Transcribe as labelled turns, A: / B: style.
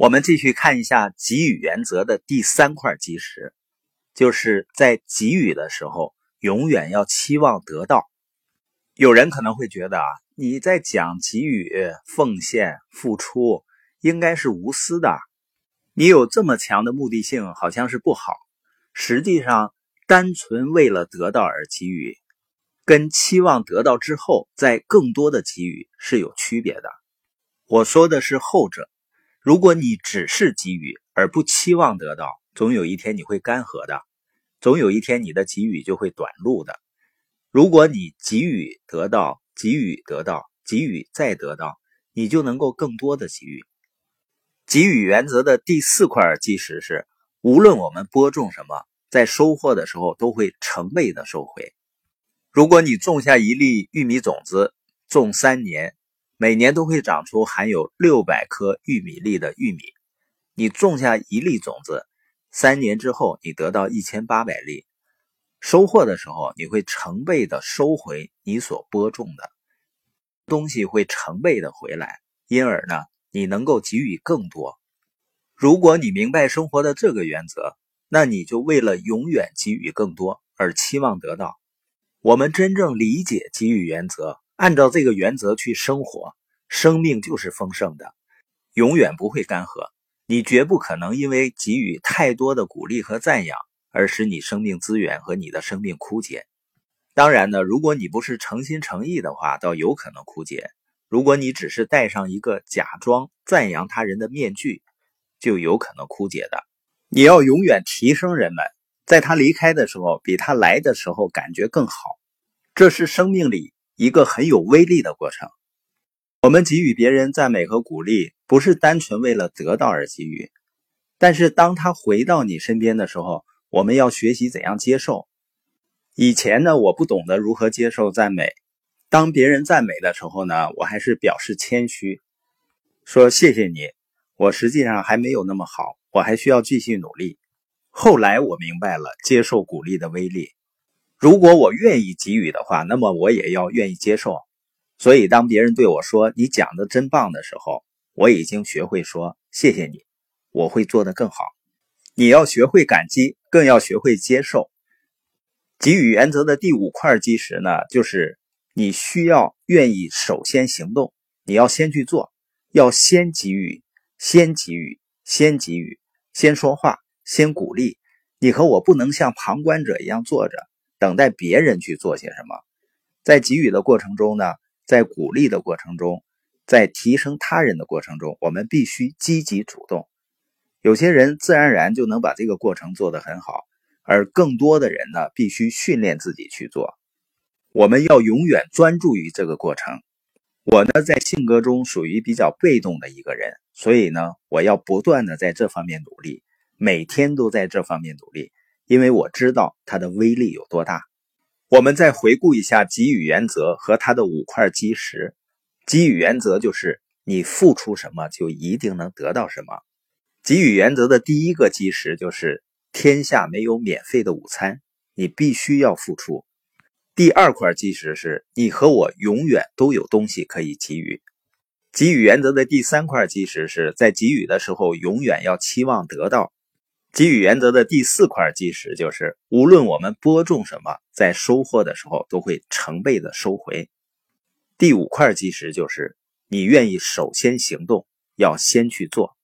A: 我们继续看一下给予原则的第三块基石，就是在给予的时候，永远要期望得到。有人可能会觉得啊，你在讲给予、奉献、付出，应该是无私的。你有这么强的目的性，好像是不好。实际上，单纯为了得到而给予，跟期望得到之后再更多的给予是有区别的。我说的是后者。如果你只是给予而不期望得到，总有一天你会干涸的，总有一天你的给予就会短路的。如果你给予得到，给予得到，给予再得到，你就能够更多的给予。给予原则的第四块基石是：无论我们播种什么，在收获的时候都会成倍的收回。如果你种下一粒玉米种子，种三年。每年都会长出含有六百颗玉米粒的玉米。你种下一粒种子，三年之后你得到一千八百粒。收获的时候，你会成倍的收回你所播种的东西，会成倍的回来。因而呢，你能够给予更多。如果你明白生活的这个原则，那你就为了永远给予更多而期望得到。我们真正理解给予原则。按照这个原则去生活，生命就是丰盛的，永远不会干涸。你绝不可能因为给予太多的鼓励和赞扬，而使你生命资源和你的生命枯竭。当然呢，如果你不是诚心诚意的话，倒有可能枯竭。如果你只是戴上一个假装赞扬他人的面具，就有可能枯竭的。你要永远提升人们，在他离开的时候，比他来的时候感觉更好。这是生命里。一个很有威力的过程。我们给予别人赞美和鼓励，不是单纯为了得到而给予。但是当他回到你身边的时候，我们要学习怎样接受。以前呢，我不懂得如何接受赞美。当别人赞美的时候呢，我还是表示谦虚，说谢谢你。我实际上还没有那么好，我还需要继续努力。后来我明白了接受鼓励的威力。如果我愿意给予的话，那么我也要愿意接受。所以，当别人对我说“你讲的真棒”的时候，我已经学会说“谢谢你”，我会做得更好。你要学会感激，更要学会接受。给予原则的第五块基石呢，就是你需要愿意首先行动，你要先去做，要先给予，先给予，先给予，先说话，先鼓励。你和我不能像旁观者一样坐着。等待别人去做些什么，在给予的过程中呢，在鼓励的过程中，在提升他人的过程中，我们必须积极主动。有些人自然而然就能把这个过程做得很好，而更多的人呢，必须训练自己去做。我们要永远专注于这个过程。我呢，在性格中属于比较被动的一个人，所以呢，我要不断的在这方面努力，每天都在这方面努力。因为我知道它的威力有多大。我们再回顾一下给予原则和它的五块基石。给予原则就是你付出什么就一定能得到什么。给予原则的第一个基石就是天下没有免费的午餐，你必须要付出。第二块基石是你和我永远都有东西可以给予。给予原则的第三块基石是在给予的时候永远要期望得到。给予原则的第四块基石就是，无论我们播种什么，在收获的时候都会成倍的收回。第五块基石就是，你愿意首先行动，要先去做。